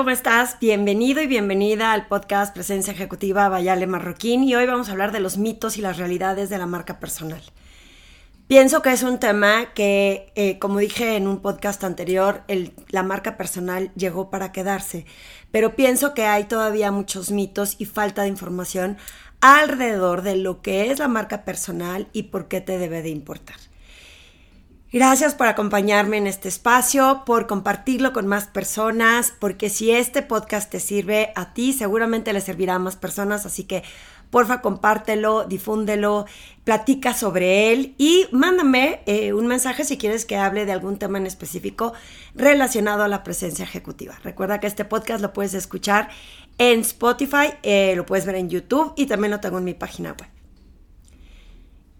¿cómo estás? Bienvenido y bienvenida al podcast Presencia Ejecutiva Bayale Marroquín y hoy vamos a hablar de los mitos y las realidades de la marca personal. Pienso que es un tema que, eh, como dije en un podcast anterior, la marca personal llegó para quedarse, pero pienso que hay todavía muchos mitos y falta de información alrededor de lo que es la marca personal y por qué te debe de importar. Gracias por acompañarme en este espacio, por compartirlo con más personas, porque si este podcast te sirve a ti, seguramente le servirá a más personas, así que porfa compártelo, difúndelo, platica sobre él y mándame eh, un mensaje si quieres que hable de algún tema en específico relacionado a la presencia ejecutiva. Recuerda que este podcast lo puedes escuchar en Spotify, eh, lo puedes ver en YouTube y también lo tengo en mi página web.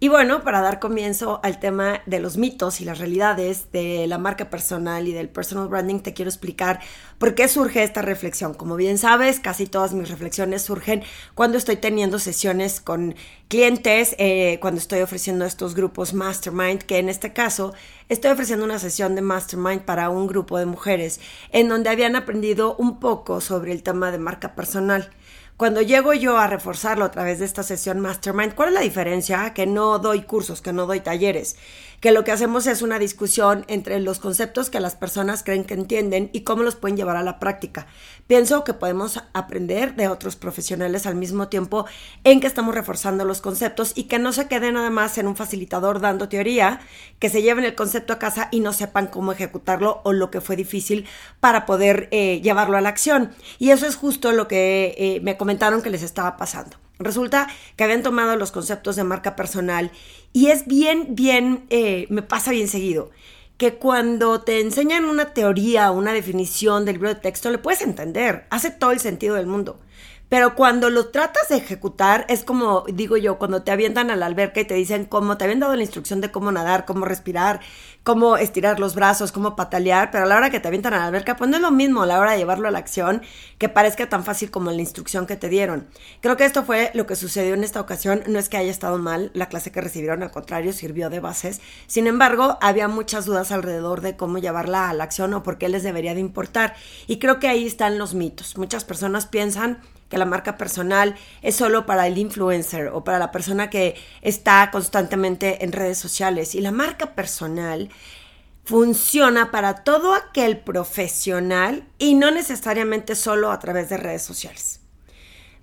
Y bueno, para dar comienzo al tema de los mitos y las realidades de la marca personal y del personal branding, te quiero explicar por qué surge esta reflexión. Como bien sabes, casi todas mis reflexiones surgen cuando estoy teniendo sesiones con clientes, eh, cuando estoy ofreciendo estos grupos mastermind, que en este caso estoy ofreciendo una sesión de mastermind para un grupo de mujeres en donde habían aprendido un poco sobre el tema de marca personal. Cuando llego yo a reforzarlo a través de esta sesión Mastermind, ¿cuál es la diferencia? Que no doy cursos, que no doy talleres, que lo que hacemos es una discusión entre los conceptos que las personas creen que entienden y cómo los pueden llevar a la práctica. Pienso que podemos aprender de otros profesionales al mismo tiempo en que estamos reforzando los conceptos y que no se quede nada más en un facilitador dando teoría, que se lleven el concepto a casa y no sepan cómo ejecutarlo o lo que fue difícil para poder eh, llevarlo a la acción. Y eso es justo lo que eh, me comentaron que les estaba pasando. Resulta que habían tomado los conceptos de marca personal y es bien, bien, eh, me pasa bien seguido, que cuando te enseñan una teoría o una definición del libro de texto, le puedes entender, hace todo el sentido del mundo. Pero cuando lo tratas de ejecutar, es como, digo yo, cuando te avientan a la alberca y te dicen cómo, te habían dado la instrucción de cómo nadar, cómo respirar, cómo estirar los brazos, cómo patalear, pero a la hora que te avientan a la alberca, pues no es lo mismo a la hora de llevarlo a la acción que parezca tan fácil como la instrucción que te dieron. Creo que esto fue lo que sucedió en esta ocasión. No es que haya estado mal la clase que recibieron, al contrario, sirvió de bases. Sin embargo, había muchas dudas alrededor de cómo llevarla a la acción o por qué les debería de importar. Y creo que ahí están los mitos. Muchas personas piensan que la marca personal es solo para el influencer o para la persona que está constantemente en redes sociales. Y la marca personal funciona para todo aquel profesional y no necesariamente solo a través de redes sociales.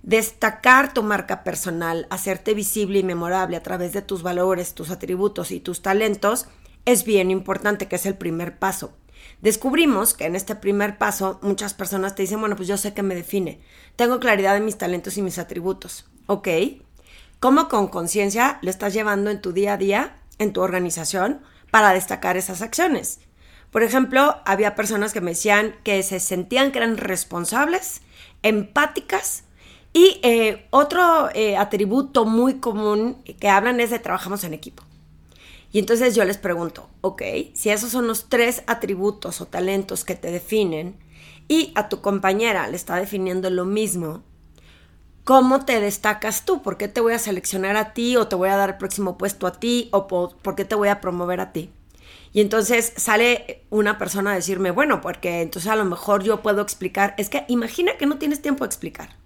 Destacar tu marca personal, hacerte visible y memorable a través de tus valores, tus atributos y tus talentos es bien importante, que es el primer paso. Descubrimos que en este primer paso muchas personas te dicen, bueno, pues yo sé que me define, tengo claridad de mis talentos y mis atributos. ¿Ok? ¿Cómo con conciencia lo estás llevando en tu día a día, en tu organización, para destacar esas acciones? Por ejemplo, había personas que me decían que se sentían que eran responsables, empáticas y eh, otro eh, atributo muy común que hablan es de trabajamos en equipo. Y entonces yo les pregunto, ok, si esos son los tres atributos o talentos que te definen y a tu compañera le está definiendo lo mismo, ¿cómo te destacas tú? ¿Por qué te voy a seleccionar a ti o te voy a dar el próximo puesto a ti o por, qué te voy a promover a ti? Y entonces sale una persona a decirme, bueno, porque entonces a lo mejor yo puedo explicar, es que imagina que no tienes tiempo a explicar.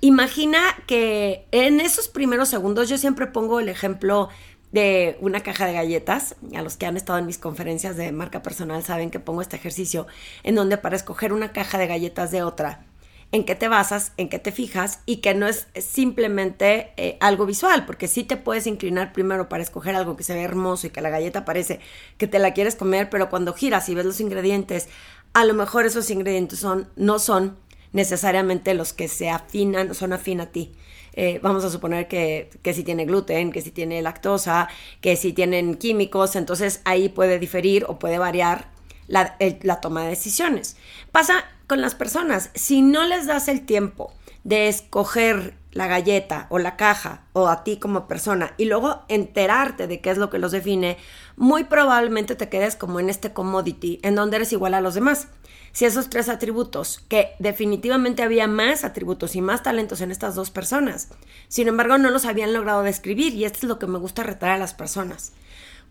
Imagina que en esos primeros segundos yo siempre pongo el ejemplo de una caja de galletas. A los que han estado en mis conferencias de marca personal saben que pongo este ejercicio en donde para escoger una caja de galletas de otra, en qué te basas, en qué te fijas y que no es simplemente eh, algo visual, porque sí te puedes inclinar primero para escoger algo que se ve hermoso y que la galleta parece que te la quieres comer, pero cuando giras y ves los ingredientes, a lo mejor esos ingredientes son, no son necesariamente los que se afinan, son afín a ti. Eh, vamos a suponer que, si tiene gluten, que si tiene lactosa, que si tienen químicos, entonces ahí puede diferir o puede variar la, la toma de decisiones. Pasa con las personas, si no les das el tiempo de escoger la galleta o la caja o a ti como persona y luego enterarte de qué es lo que los define, muy probablemente te quedes como en este commodity en donde eres igual a los demás si esos tres atributos, que definitivamente había más atributos y más talentos en estas dos personas, sin embargo no los habían logrado describir y esto es lo que me gusta retar a las personas.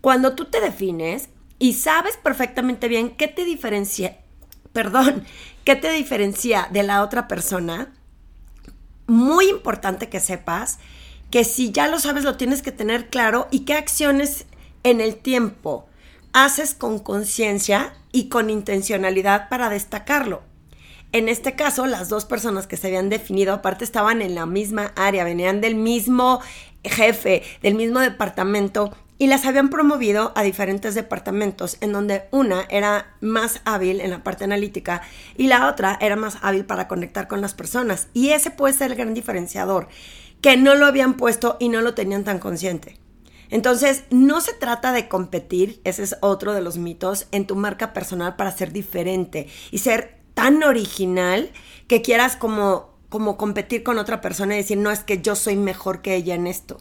Cuando tú te defines y sabes perfectamente bien qué te diferencia, perdón, qué te diferencia de la otra persona, muy importante que sepas que si ya lo sabes lo tienes que tener claro y qué acciones en el tiempo haces con conciencia y con intencionalidad para destacarlo. En este caso, las dos personas que se habían definido, aparte estaban en la misma área, venían del mismo jefe, del mismo departamento y las habían promovido a diferentes departamentos en donde una era más hábil en la parte analítica y la otra era más hábil para conectar con las personas. Y ese puede ser el gran diferenciador, que no lo habían puesto y no lo tenían tan consciente. Entonces, no se trata de competir, ese es otro de los mitos, en tu marca personal para ser diferente y ser tan original que quieras como, como competir con otra persona y decir, no es que yo soy mejor que ella en esto.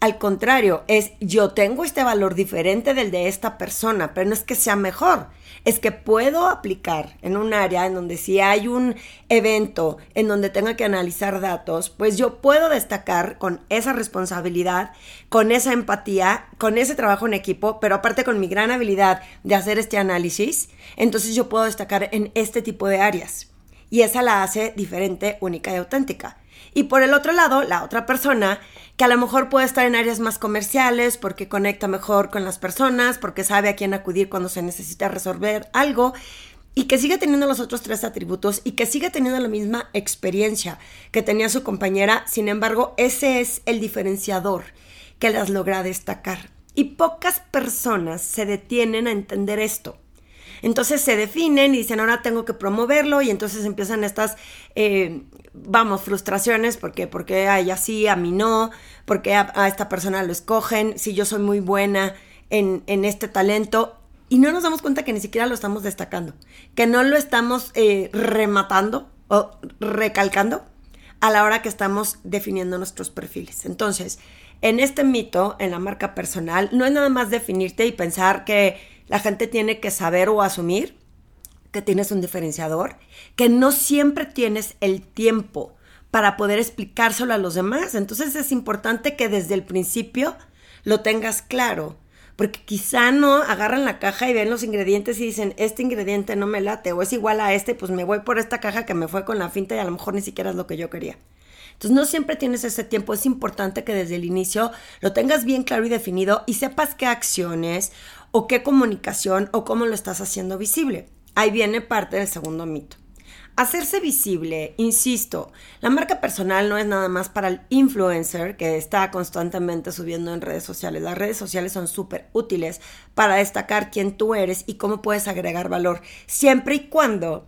Al contrario, es yo tengo este valor diferente del de esta persona, pero no es que sea mejor, es que puedo aplicar en un área en donde si hay un evento en donde tenga que analizar datos, pues yo puedo destacar con esa responsabilidad, con esa empatía, con ese trabajo en equipo, pero aparte con mi gran habilidad de hacer este análisis, entonces yo puedo destacar en este tipo de áreas. Y esa la hace diferente, única y auténtica. Y por el otro lado, la otra persona que a lo mejor puede estar en áreas más comerciales porque conecta mejor con las personas, porque sabe a quién acudir cuando se necesita resolver algo y que sigue teniendo los otros tres atributos y que sigue teniendo la misma experiencia que tenía su compañera, sin embargo, ese es el diferenciador que las logra destacar. Y pocas personas se detienen a entender esto. Entonces se definen y dicen, ahora tengo que promoverlo y entonces empiezan estas, eh, vamos, frustraciones porque, porque a ella sí, a mí no, porque a, esta persona lo escogen, si yo soy muy buena en, este talento. Y no nos damos cuenta que ni siquiera lo estamos destacando, que no lo estamos eh, rematando o recalcando a la hora que estamos definiendo nuestros perfiles. Entonces, en este mito, en la marca personal, no es nada más definirte y pensar que la gente tiene que saber o asumir que tienes un diferenciador, que no siempre tienes el tiempo para poder explicárselo a los demás. Entonces es importante que desde el principio lo tengas claro, porque quizá no agarran la caja y ven los ingredientes y dicen, este ingrediente no me late o es igual a este, pues me voy por esta caja que me fue con la finta y a lo mejor ni siquiera es lo que yo quería. Entonces no siempre tienes ese tiempo, es importante que desde el inicio lo tengas bien claro y definido y sepas qué acciones o qué comunicación o cómo lo estás haciendo visible. Ahí viene parte del segundo mito. Hacerse visible, insisto, la marca personal no es nada más para el influencer que está constantemente subiendo en redes sociales. Las redes sociales son súper útiles para destacar quién tú eres y cómo puedes agregar valor, siempre y cuando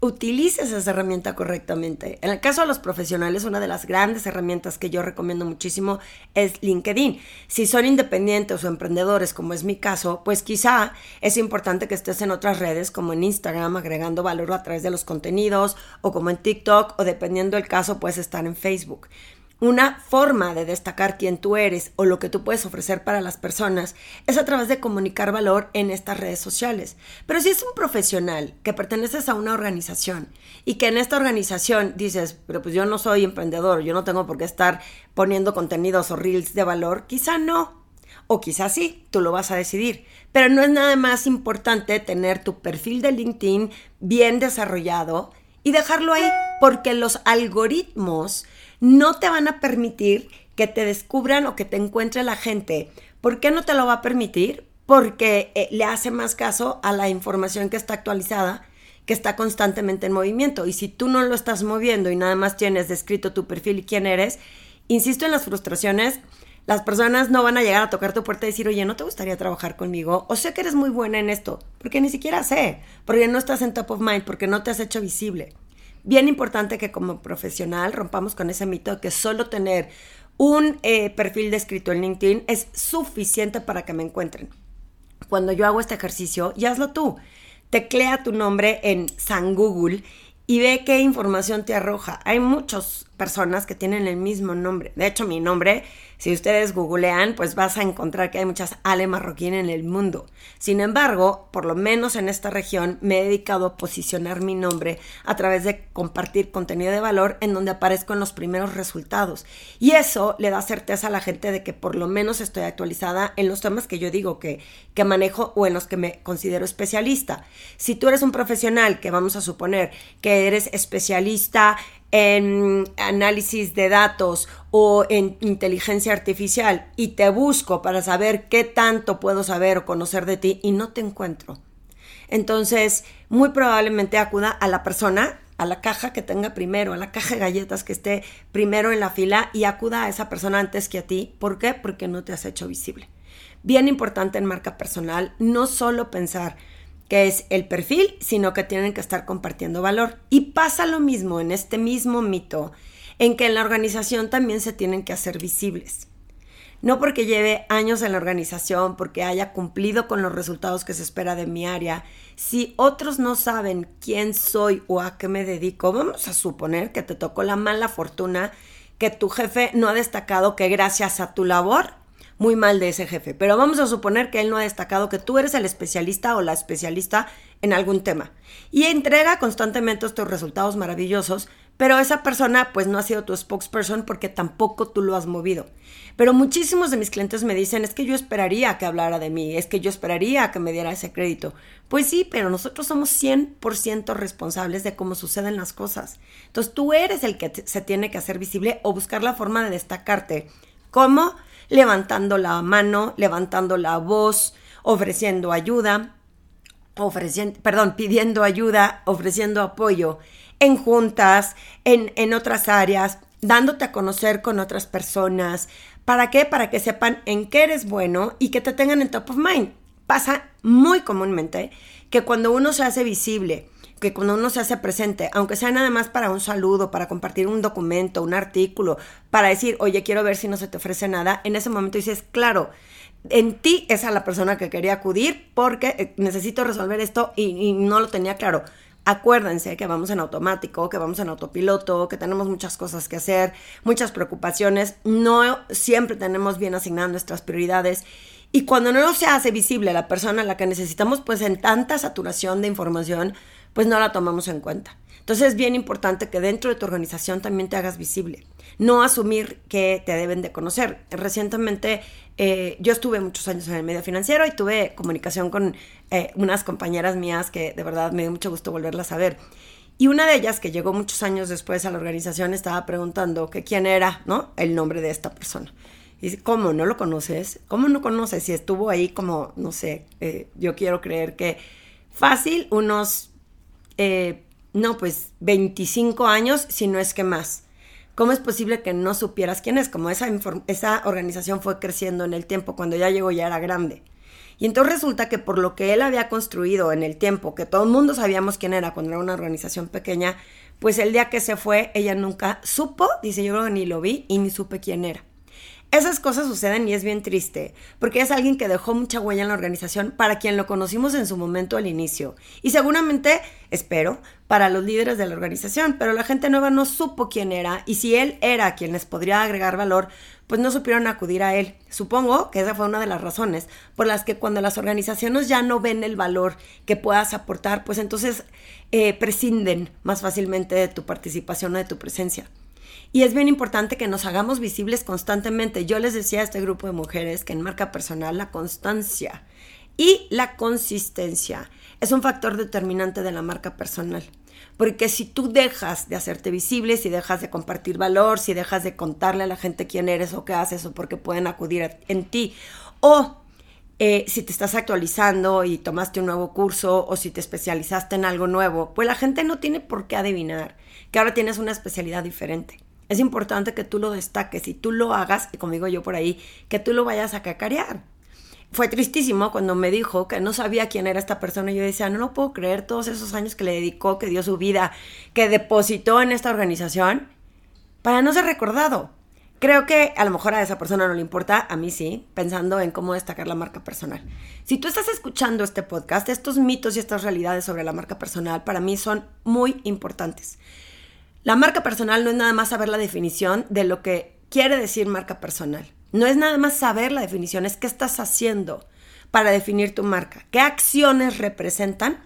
utilices esa herramienta correctamente. En el caso de los profesionales, una de las grandes herramientas que yo recomiendo muchísimo es LinkedIn. Si son independientes o emprendedores, como es mi caso, pues quizá es importante que estés en otras redes, como en Instagram, agregando valor a través de los contenidos, o como en TikTok, o dependiendo del caso, puedes estar en Facebook. Una forma de destacar quién tú eres o lo que tú puedes ofrecer para las personas es a través de comunicar valor en estas redes sociales. Pero si es un profesional que perteneces a una organización y que en esta organización dices, pero pues yo no soy emprendedor, yo no tengo por qué estar poniendo contenidos o reels de valor, quizá no. O quizá sí, tú lo vas a decidir. Pero no es nada más importante tener tu perfil de LinkedIn bien desarrollado y dejarlo ahí, porque los algoritmos no te van a permitir que te descubran o que te encuentre la gente. ¿Por qué no te lo va a permitir? Porque eh, le hace más caso a la información que está actualizada, que está constantemente en movimiento. Y si tú no lo estás moviendo y nada más tienes descrito tu perfil y quién eres, insisto en las frustraciones, las personas no van a llegar a tocar tu puerta y decir, oye, ¿no te gustaría trabajar conmigo? O sé que eres muy buena en esto, porque ni siquiera sé, porque no estás en top of mind, porque no te has hecho visible bien importante que como profesional rompamos con ese mito de que solo tener un eh, perfil descrito en LinkedIn es suficiente para que me encuentren. Cuando yo hago este ejercicio, y hazlo tú. Teclea tu nombre en San Google y ve qué información te arroja. Hay muchos personas que tienen el mismo nombre. De hecho, mi nombre, si ustedes googlean, pues vas a encontrar que hay muchas Ale Marroquín en el mundo. Sin embargo, por lo menos en esta región, me he dedicado a posicionar mi nombre a través de compartir contenido de valor en donde aparezco en los primeros resultados. Y eso le da certeza a la gente de que por lo menos estoy actualizada en los temas que yo digo que, que manejo o en los que me considero especialista. Si tú eres un profesional, que vamos a suponer que eres especialista en análisis de datos o en inteligencia artificial y te busco para saber qué tanto puedo saber o conocer de ti y no te encuentro. Entonces, muy probablemente acuda a la persona, a la caja que tenga primero, a la caja de galletas que esté primero en la fila y acuda a esa persona antes que a ti. ¿Por qué? Porque no te has hecho visible. Bien importante en marca personal, no solo pensar, que es el perfil, sino que tienen que estar compartiendo valor. Y pasa lo mismo en este mismo mito, en que en la organización también se tienen que hacer visibles. No porque lleve años en la organización, porque haya cumplido con los resultados que se espera de mi área. Si otros no saben quién soy o a qué me dedico, vamos a suponer que te tocó la mala fortuna que tu jefe no ha destacado que gracias a tu labor muy mal de ese jefe, pero vamos a suponer que él no ha destacado que tú eres el especialista o la especialista en algún tema y entrega constantemente estos resultados maravillosos, pero esa persona pues no ha sido tu spokesperson porque tampoco tú lo has movido. Pero muchísimos de mis clientes me dicen, es que yo esperaría que hablara de mí, es que yo esperaría que me diera ese crédito. Pues sí, pero nosotros somos 100% responsables de cómo suceden las cosas. Entonces tú eres el que se tiene que hacer visible o buscar la forma de destacarte. ¿Cómo? Levantando la mano, levantando la voz, ofreciendo ayuda, ofreciendo, perdón, pidiendo ayuda, ofreciendo apoyo en juntas, en, en otras áreas, dándote a conocer con otras personas. ¿Para qué? Para que sepan en qué eres bueno y que te tengan en top of mind. Pasa muy comúnmente que cuando uno se hace visible, que cuando uno se hace presente, aunque sea nada más para un saludo, para compartir un documento, un artículo, para decir, oye, quiero ver si no se te ofrece nada, en ese momento dices, claro, en ti es a la persona que quería acudir porque eh, necesito resolver esto y, no lo tenía claro. Acuérdense que vamos en automático, que vamos en autopiloto, que tenemos muchas cosas que hacer, muchas preocupaciones, no siempre tenemos bien asignadas nuestras prioridades y cuando no se hace visible la persona a la que necesitamos, pues en tanta saturación de información, pues no la tomamos en cuenta. Entonces es bien importante que dentro de tu organización también te hagas visible. No asumir que te deben de conocer. Recientemente eh, yo estuve muchos años en el medio financiero y tuve comunicación con eh, unas compañeras mías que de verdad me dio mucho gusto volverlas a ver. Y una de ellas, que llegó muchos años después a la organización, estaba preguntando que quién era, ¿no? El nombre de esta persona. Y dice, ¿cómo? ¿No lo conoces? ¿Cómo no conoces? Si estuvo ahí como, no sé, eh, yo quiero creer que fácil, unos eh, no, pues 25 años, si no es que más. ¿Cómo es posible que no supieras quién es? Como esa, esa organización fue creciendo en el tiempo, cuando ya llegó ya era grande. Y entonces resulta que por lo que él había construido en el tiempo, que todo el mundo sabíamos quién era cuando era una organización pequeña, pues el día que se fue, ella nunca supo, dice yo ni lo vi y ni supe quién era. Esas cosas suceden y es bien triste, porque es alguien que dejó mucha huella en la organización para quien lo conocimos en su momento al inicio. Y seguramente, espero, para los líderes de la organización, pero la gente nueva no supo quién era y si él era quien les podría agregar valor, pues no supieron acudir a él. Supongo que esa fue una de las razones por las que cuando las organizaciones ya no ven el valor que puedas aportar, pues entonces eh, prescinden más fácilmente de tu participación o de tu presencia. Y es bien importante que nos hagamos visibles constantemente. Yo les decía a este grupo de mujeres que en marca personal la constancia y la consistencia es un factor determinante de la marca personal. Porque si tú dejas de hacerte visible, si dejas de compartir valor, si dejas de contarle a la gente quién eres o qué haces o por qué pueden acudir en ti, o eh, si te estás actualizando y tomaste un nuevo curso o si te especializaste en algo nuevo, pues la gente no tiene por qué adivinar que ahora tienes una especialidad diferente. Es importante que tú lo destaques y tú lo hagas, y como digo yo por ahí, que tú lo vayas a cacarear. Fue tristísimo cuando me dijo que no sabía quién era esta persona yo decía, no lo puedo creer todos esos años que le dedicó, que dio su vida, que depositó en esta organización para no ser recordado. Creo que a lo mejor a esa persona no le importa, a mí sí, pensando en cómo destacar la marca personal. Si tú estás escuchando este podcast, estos mitos y estas realidades sobre la marca personal para mí son muy importantes. La marca personal no es nada más saber la definición de lo que quiere decir marca personal. No es nada más saber la definición, es qué estás haciendo para definir tu marca. ¿Qué acciones representan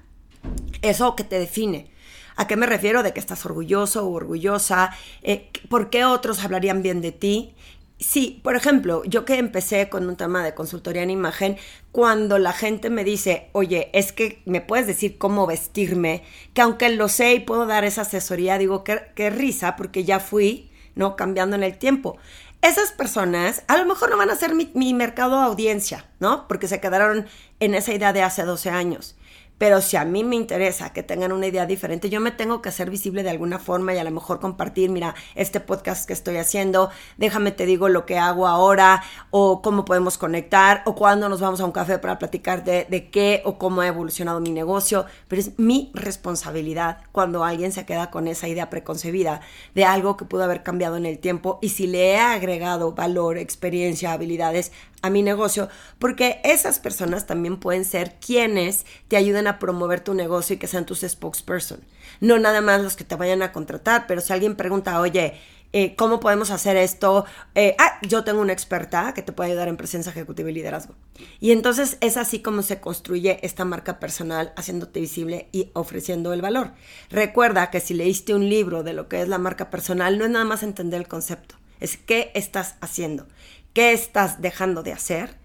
eso que te define? ¿A qué me refiero? De que estás orgulloso o orgullosa, eh, por qué otros hablarían bien de ti. Sí, por ejemplo, yo que empecé con un tema de consultoría en imagen, cuando la gente me dice, oye, es que me puedes decir cómo vestirme, que aunque lo sé y puedo dar esa asesoría, digo, qué, risa, porque ya fui, ¿no? Cambiando en el tiempo. Esas personas a lo mejor no van a ser mi, mi mercado audiencia, ¿no? Porque se quedaron en esa idea de hace 12 años. Pero si a mí me interesa que tengan una idea diferente, yo me tengo que hacer visible de alguna forma y a lo mejor compartir, mira, este podcast que estoy haciendo, déjame te digo lo que hago ahora o cómo podemos conectar o cuándo nos vamos a un café para platicar de, de qué o cómo ha evolucionado mi negocio. Pero es mi responsabilidad cuando alguien se queda con esa idea preconcebida de algo que pudo haber cambiado en el tiempo y si le he agregado valor, experiencia, habilidades a mi negocio, porque esas personas también pueden ser quienes te ayuden a promover tu negocio y que sean tus spokesperson. No nada más los que te vayan a contratar, pero si alguien pregunta, oye, eh, ¿cómo podemos hacer esto? Eh, ah, yo tengo una experta que te puede ayudar en presencia ejecutiva y liderazgo. Y entonces es así como se construye esta marca personal, haciéndote visible y ofreciendo el valor. Recuerda que si leíste un libro de lo que es la marca personal, no es nada más entender el concepto, es qué estás haciendo qué estás dejando de hacer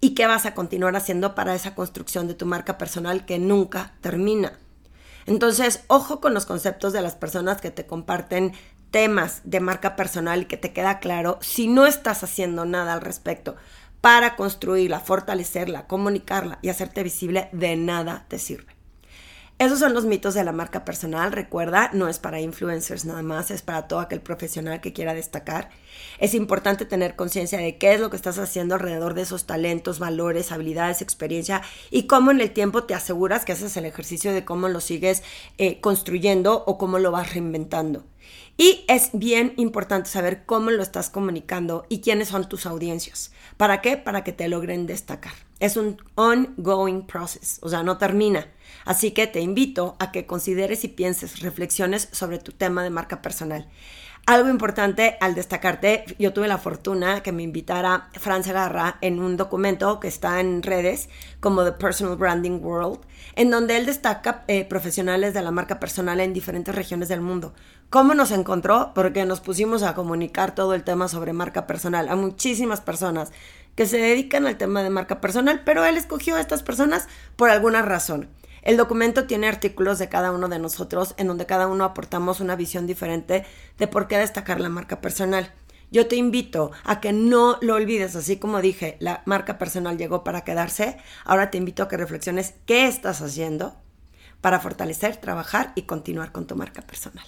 y qué vas a continuar haciendo para esa construcción de tu marca personal que nunca termina. Entonces, ojo con los conceptos de las personas que te comparten temas de marca personal y que te queda claro si no estás haciendo nada al respecto para construirla, fortalecerla, comunicarla y hacerte visible, de nada te sirve. Esos son los mitos de la marca personal, recuerda, no es para influencers nada más, es para todo aquel profesional que quiera destacar. Es importante tener conciencia de qué es lo que estás haciendo alrededor de esos talentos, valores, habilidades, experiencia y cómo en el tiempo te aseguras que haces el ejercicio de cómo lo sigues eh, construyendo o cómo lo vas reinventando. Y es bien importante saber cómo lo estás comunicando y quiénes son tus audiencias. ¿Para qué? Para que te logren destacar. Es un ongoing process, o sea, no termina. Así que te invito a que consideres y pienses reflexiones sobre tu tema de marca personal. Algo importante al destacarte, yo tuve la fortuna que me invitara Francia Garra en un documento que está en redes como The Personal Branding World, en donde él destaca eh, profesionales de la marca personal en diferentes regiones del mundo. ¿Cómo nos encontró? Porque nos pusimos a comunicar todo el tema sobre marca personal a muchísimas personas que se dedican al tema de marca personal, pero él escogió a estas personas por alguna razón. El documento tiene artículos de cada uno de nosotros en donde cada uno aportamos una visión diferente de por qué destacar la marca personal. Yo te invito a que no lo olvides, así como dije, la marca personal llegó para quedarse. Ahora te invito a que reflexiones qué estás haciendo para fortalecer, trabajar y continuar con tu marca personal.